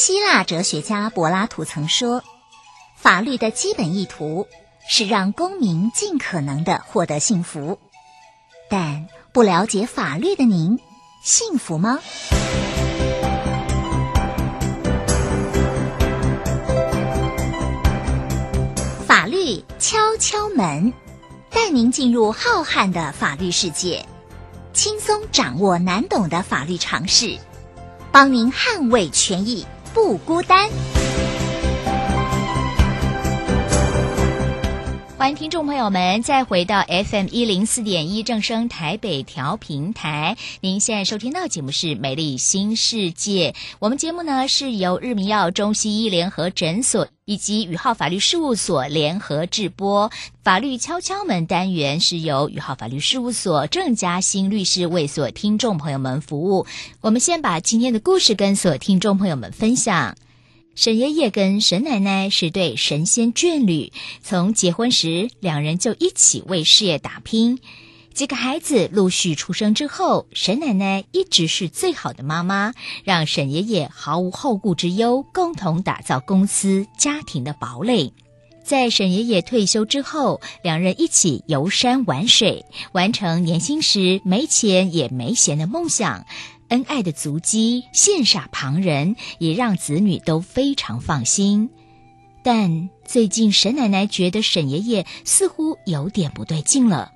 希腊哲学家柏拉图曾说：“法律的基本意图是让公民尽可能的获得幸福。”但不了解法律的您，幸福吗？法律敲敲门，带您进入浩瀚的法律世界，轻松掌握难懂的法律常识，帮您捍卫权益。不孤单。欢迎听众朋友们再回到 FM 一零四点一正声台北调频台。您现在收听到节目是《美丽新世界》，我们节目呢是由日明耀中西医联合诊所以及宇浩法律事务所联合制播。法律敲敲门单元是由宇浩法律事务所郑佳馨律师为所听众朋友们服务。我们先把今天的故事跟所听众朋友们分享。沈爷爷跟沈奶奶是对神仙眷侣，从结婚时两人就一起为事业打拼。几个孩子陆续出生之后，沈奶奶一直是最好的妈妈，让沈爷爷毫无后顾之忧，共同打造公司家庭的堡垒。在沈爷爷退休之后，两人一起游山玩水，完成年轻时没钱也没闲的梦想。恩爱的足迹羡煞旁人，也让子女都非常放心。但最近沈奶奶觉得沈爷爷似乎有点不对劲了。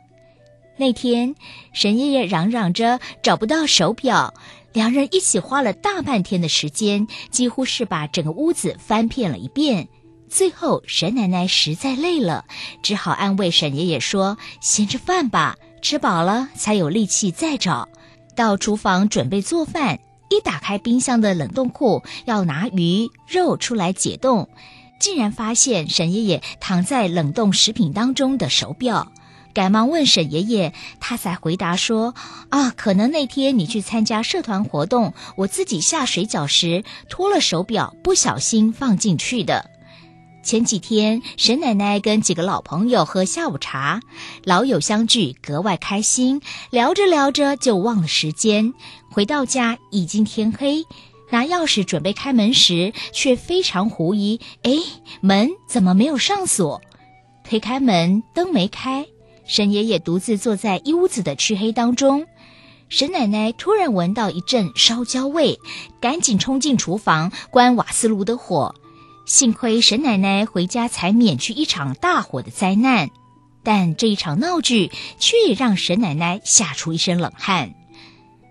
那天，沈爷爷嚷嚷着找不到手表，两人一起花了大半天的时间，几乎是把整个屋子翻遍了一遍。最后，沈奶奶实在累了，只好安慰沈爷爷说：“先吃饭吧，吃饱了才有力气再找。”到厨房准备做饭，一打开冰箱的冷冻库，要拿鱼肉出来解冻，竟然发现沈爷爷躺在冷冻食品当中的手表，赶忙问沈爷爷，他才回答说：“啊，可能那天你去参加社团活动，我自己下水饺时脱了手表，不小心放进去的。”前几天，沈奶奶跟几个老朋友喝下午茶，老友相聚，格外开心。聊着聊着就忘了时间，回到家已经天黑。拿钥匙准备开门时，却非常狐疑：哎，门怎么没有上锁？推开门，灯没开。沈爷爷独自坐在一屋子的黢黑当中。沈奶奶突然闻到一阵烧焦味，赶紧冲进厨房关瓦斯炉的火。幸亏沈奶奶回家，才免去一场大火的灾难。但这一场闹剧却也让沈奶奶吓出一身冷汗。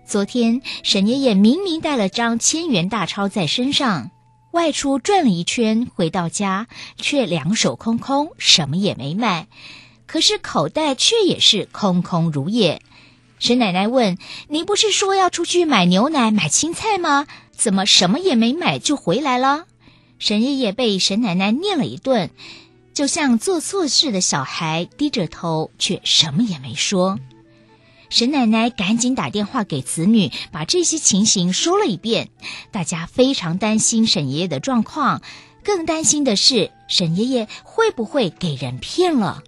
昨天，沈爷爷明明带了张千元大钞在身上，外出转了一圈，回到家却两手空空，什么也没买。可是口袋却也是空空如也。沈奶奶问：“您不是说要出去买牛奶、买青菜吗？怎么什么也没买就回来了？”沈爷爷被沈奶奶念了一顿，就像做错事的小孩，低着头却什么也没说。沈奶奶赶紧打电话给子女，把这些情形说了一遍。大家非常担心沈爷爷的状况，更担心的是沈爷爷会不会给人骗了。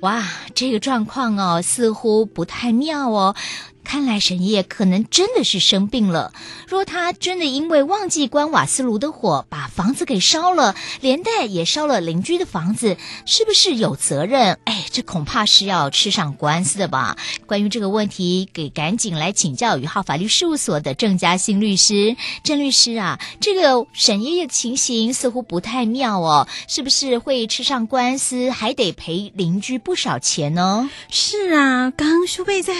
哇，这个状况哦，似乎不太妙哦。看来沈爷爷可能真的是生病了。若他真的因为忘记关瓦斯炉的火，把房子给烧了，连带也烧了邻居的房子，是不是有责任？哎，这恐怕是要吃上官司的吧？关于这个问题，给赶紧来请教宇浩法律事务所的郑嘉欣律师。郑律师啊，这个沈爷爷的情形似乎不太妙哦，是不是会吃上官司，还得赔邻居不少钱呢？是啊，刚刚舒贝在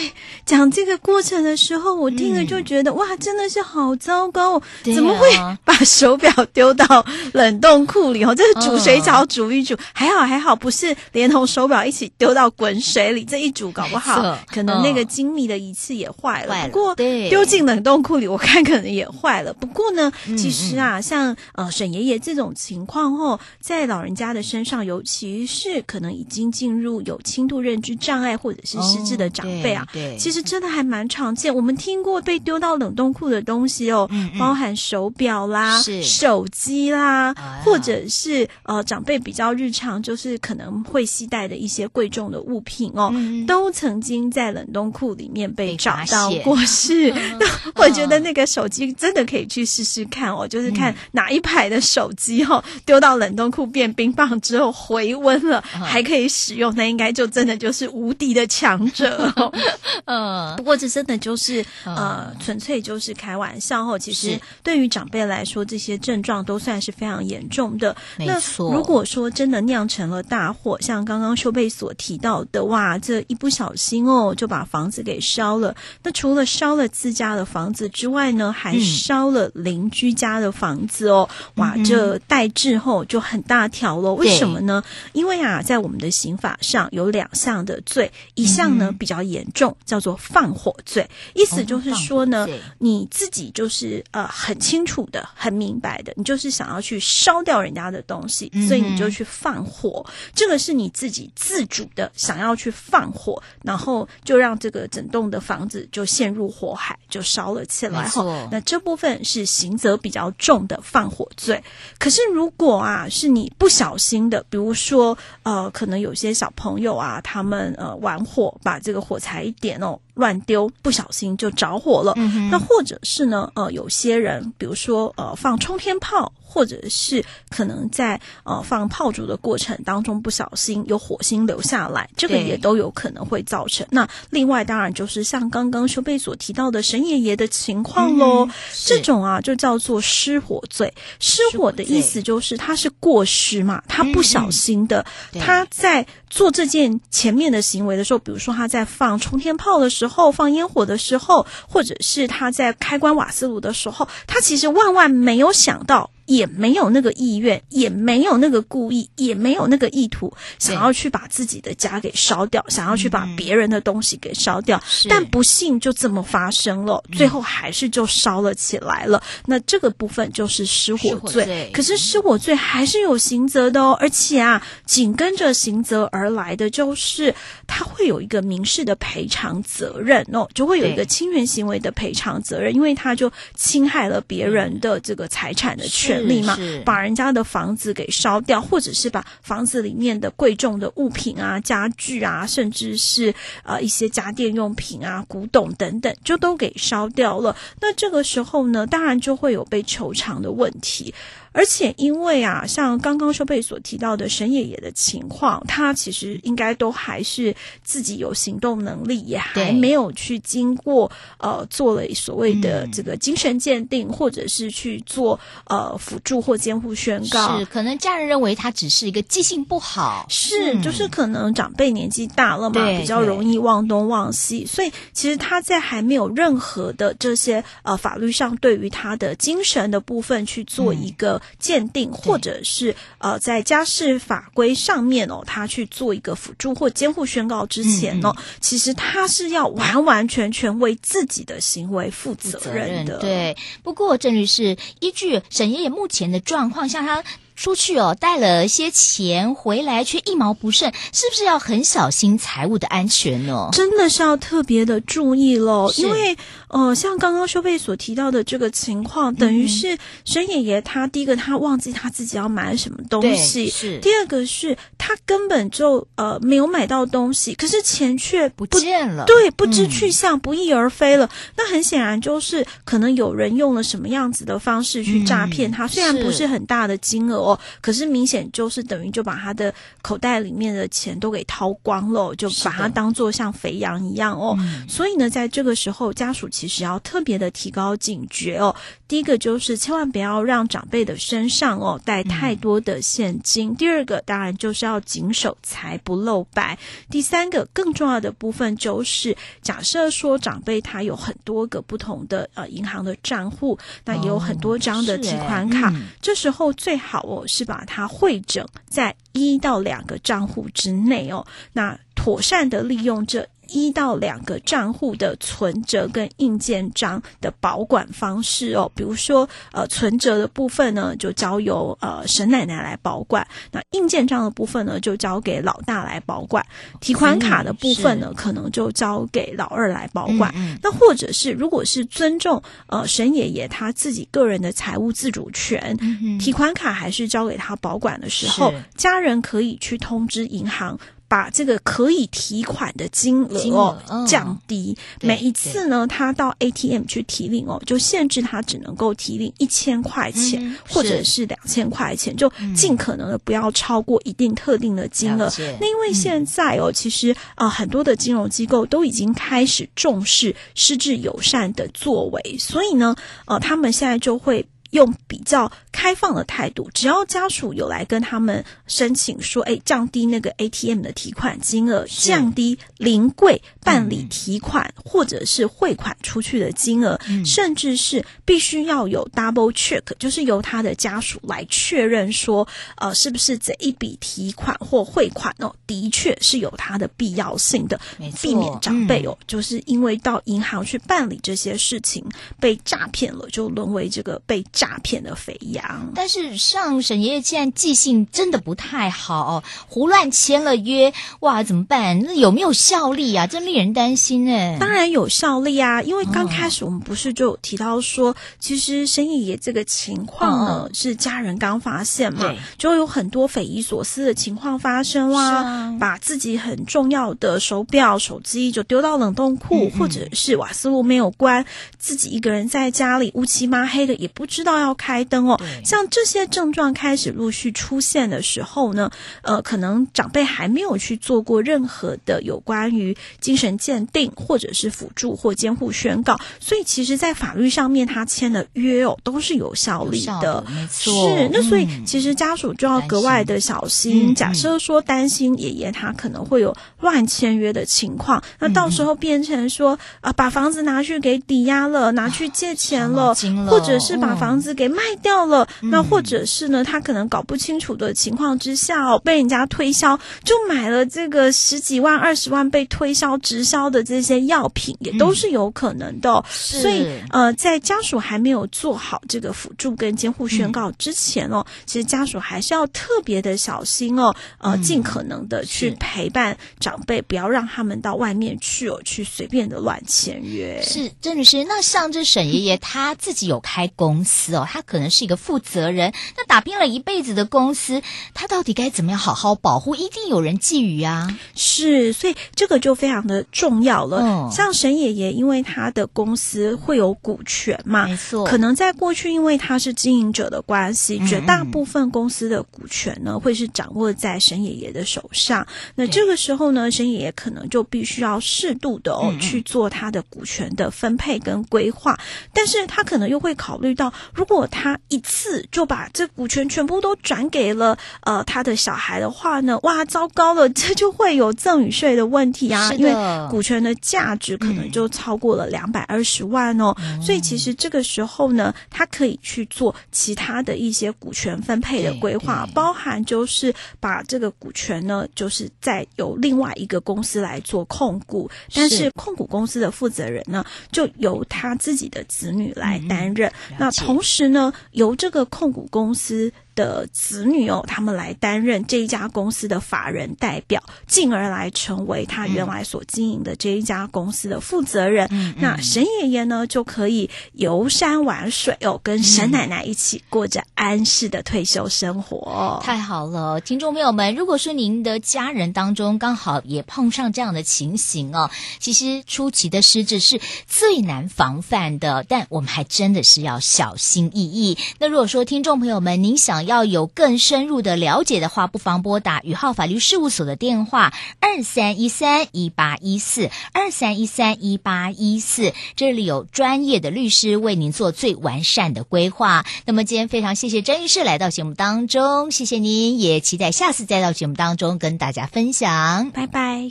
讲这个。过程的时候，我听了就觉得、嗯、哇，真的是好糟糕，怎么会 把手表丢到冷冻库里？哦，这是煮水饺煮一煮，还好还好，不是连同手表一起丢到滚水里。这一煮，搞不好可能那个精密的仪器也坏了。不过丢进冷冻库里，我看可能也坏了。不过呢，其实啊，像呃沈爷爷这种情况后，在老人家的身上，尤其是可能已经进入有轻度认知障碍或者是失智的长辈啊，其实真的还。还蛮常见。我们听过被丢到冷冻库的东西哦，嗯嗯。包含手表啦、手机啦，啊、或者是呃长辈比较日常就是可能会携带的一些贵重的物品哦，嗯、都曾经在冷冻库里面被找到过。是，那 我觉得那个手机真的可以去试试看哦，就是看哪一排的手机哈、哦，丢到冷冻库变冰棒之后回温了，还可以使用，那应该就真的就是无敌的强者。哦。嗯，不过这真的就是呃，纯粹就是开玩笑哦。其实对于长辈来说，这些症状都算是非常严重的。没错。那如果说真的酿成了大祸，像刚刚修贝所提到的，哇，这一不小心哦，就把房子给烧了。那除了烧了自家的房子之外呢，还烧了邻居家的房子哦。哇，这代志后就很大条了。为什么呢？因为啊，在我们的刑法上有两项的罪，一项呢比较严重，叫做放火罪。意思就是说呢，你自己就是呃很清楚的、很明白的，你就是想要去烧掉人家的东西，所以你就去放火。这个是你自己自主的想要去放火，然后就让这个整栋的房子就陷入火海，就烧了起来。后，那这部分是刑责比较重的放火罪。可是如果啊是你不小心的，比如说呃，可能有些小朋友啊，他们呃玩火把这个火柴一点哦。乱丢，不小心就着火了。嗯。那或者是呢？呃，有些人，比如说呃，放冲天炮，或者是可能在呃放炮竹的过程当中不小心有火星流下来，这个也都有可能会造成。那另外当然就是像刚刚修贝所提到的神爷爷的情况喽，嗯、这种啊就叫做失火罪。失火的意思就是他是过失嘛，他不小心的，嗯、他在做这件前面的行为的时候，比如说他在放冲天炮的。时候放烟火的时候，或者是他在开关瓦斯炉的时候，他其实万万没有想到。也没有那个意愿，也没有那个故意，也没有那个意图，想要去把自己的家给烧掉，想要去把别人的东西给烧掉，嗯、但不幸就这么发生了，最后还是就烧了起来了。嗯、那这个部分就是失火罪，失火罪，可是失火罪还是有刑责的哦，而且啊，紧跟着刑责而来的就是他会有一个民事的赔偿责任哦，就会有一个侵权行为的赔偿责任，因为他就侵害了别人的这个财产的权。权利嘛，把人家的房子给烧掉，或者是把房子里面的贵重的物品啊、家具啊，甚至是呃一些家电用品啊、古董等等，就都给烧掉了。那这个时候呢，当然就会有被求偿的问题。而且因为啊，像刚刚修贝所提到的沈爷爷的情况，他其实应该都还是自己有行动能力，也还没有去经过呃做了所谓的这个精神鉴定，嗯、或者是去做呃辅助或监护宣告。是，可能家人认为他只是一个记性不好，是，嗯、就是可能长辈年纪大了嘛，比较容易忘东忘西，所以其实他在还没有任何的这些呃法律上对于他的精神的部分去做一个。鉴定，或者是呃，在家事法规上面哦，他去做一个辅助或监护宣告之前哦，嗯、其实他是要完完全全为自己的行为负责任的。对，不过郑律师依据沈爷爷目前的状况，像他。出去哦，带了些钱回来，却一毛不剩，是不是要很小心财务的安全呢？真的是要特别的注意喽，因为呃，像刚刚修贝所提到的这个情况，等于是沈爷爷他第一个他忘记他自己要买什么东西，是。第二个是他根本就呃没有买到东西，可是钱却不，不见了，对，不知去向，嗯、不翼而飞了。那很显然就是可能有人用了什么样子的方式去诈骗他，嗯、虽然不是很大的金额。哦，可是明显就是等于就把他的口袋里面的钱都给掏光了，就把它当做像肥羊一样哦。嗯、所以呢，在这个时候，家属其实要特别的提高警觉哦。第一个就是千万不要让长辈的身上哦带太多的现金。嗯、第二个当然就是要谨守财不露白。第三个更重要的部分就是，假设说长辈他有很多个不同的呃银行的账户，那也有很多张的提款卡，哦嗯、这时候最好哦。我是把它汇整在一到两个账户之内哦，那妥善的利用这一到两个账户的存折跟印件章的保管方式哦。比如说，呃，存折的部分呢，就交由呃沈奶奶来保管；那印件章的部分呢，就交给老大来保管；提款卡的部分呢，可能就交给老二来保管。嗯嗯，那或者是，如果是尊重呃沈爷爷他自己个人的财务自主权，提款卡还是交给他保管的时候，家人可以去通知银行。把这个可以提款的金额哦降低，每一次呢，他到 ATM 去提领哦，就限制他只能够提领一千块钱或者是两千块钱，就尽可能的不要超过一定特定的金额。那因为现在哦，其实啊，很多的金融机构都已经开始重视失智友善的作为，所以呢，呃，他们现在就会。用比较开放的态度，只要家属有来跟他们申请说，哎，降低那个 ATM 的提款金额，降低临柜办理提款、嗯、或者是汇款出去的金额，嗯、甚至是必须要有 double check，就是由他的家属来确认说，呃，是不是这一笔提款或汇款哦，的确是有它的必要性的，避免长辈哦，嗯、就是因为到银行去办理这些事情被诈骗了，就沦为这个被诈。诈骗的肥羊，但是像沈爷爷现在记性真的不太好，胡乱签了约，哇，怎么办？那有没有效力啊？真令人担心哎。当然有效力啊，因为刚开始我们不是就有提到说，哦、其实沈爷爷这个情况呢，哦、是家人刚发现嘛，就有很多匪夷所思的情况发生啦，啊、把自己很重要的手表、手机就丢到冷冻库，嗯嗯或者是瓦斯炉没有关，自己一个人在家里乌漆嘛黑的，也不知道。要开灯哦，像这些症状开始陆续出现的时候呢，呃，可能长辈还没有去做过任何的有关于精神鉴定，或者是辅助或监护宣告，所以其实，在法律上面他签的约哦，都是有效力的，没错。是，那所以其实家属就要格外的小心。嗯、假设说担心爷爷他可能会有乱签约的情况，嗯、那到时候变成说啊、呃，把房子拿去给抵押了，拿去借钱了，了或者是把房子。给卖掉了，那或者是呢，他可能搞不清楚的情况之下哦，被人家推销，就买了这个十几万、二十万被推销直销的这些药品，也都是有可能的所以呃，在家属还没有做好这个辅助跟监护宣告之前哦，嗯、其实家属还是要特别的小心哦，呃，尽可能的去陪伴长辈，不要让他们到外面去哦，去随便的乱签约。是，郑律师，那像这沈爷爷他自己有开公司哦。他可能是一个负责人，那打拼了一辈子的公司，他到底该怎么样好好保护？一定有人觊觎啊！是，所以这个就非常的重要了。嗯、像沈爷爷，因为他的公司会有股权嘛，没错，可能在过去，因为他是经营者的关系，嗯、绝大部分公司的股权呢，会是掌握在沈爷爷的手上。那这个时候呢，沈爷爷可能就必须要适度的哦、嗯、去做他的股权的分配跟规划，但是他可能又会考虑到，如果他一次就把这股权全部都转给了呃他的小孩的话呢，哇，糟糕了，这就会有赠与税的问题啊，因为股权的价值可能就超过了两百二十万哦，嗯、所以其实这个时候呢，他可以去做其他的一些股权分配的规划，包含就是把这个股权呢，就是再由另外一个公司来做控股，但是。控股公司的负责人呢，就由他自己的子女来担任，嗯、那同是。呢，由这个控股公司的子女哦，他们来担任这一家公司的法人代表，进而来成为他原来所经营的这一家公司的负责人。嗯、那沈爷爷呢，就可以游山玩水哦，跟沈奶奶一起过着安适的退休生活。太好了，听众朋友们，如果说您的家人当中刚好也碰上这样的情形哦，其实初期的失智是最难防范的，但我们还真的是要小心翼翼。那如果说听众朋友们，您想要有更深入的了解的话，不妨拨打宇浩法律事务所的电话二三一三一八一四二三一三一八一四，这里有专业的律师为您做最完善的规划。那么今天非常谢谢郑律师来到节目当中，谢谢您，也期待下次再到节目当中跟大家分享，拜拜。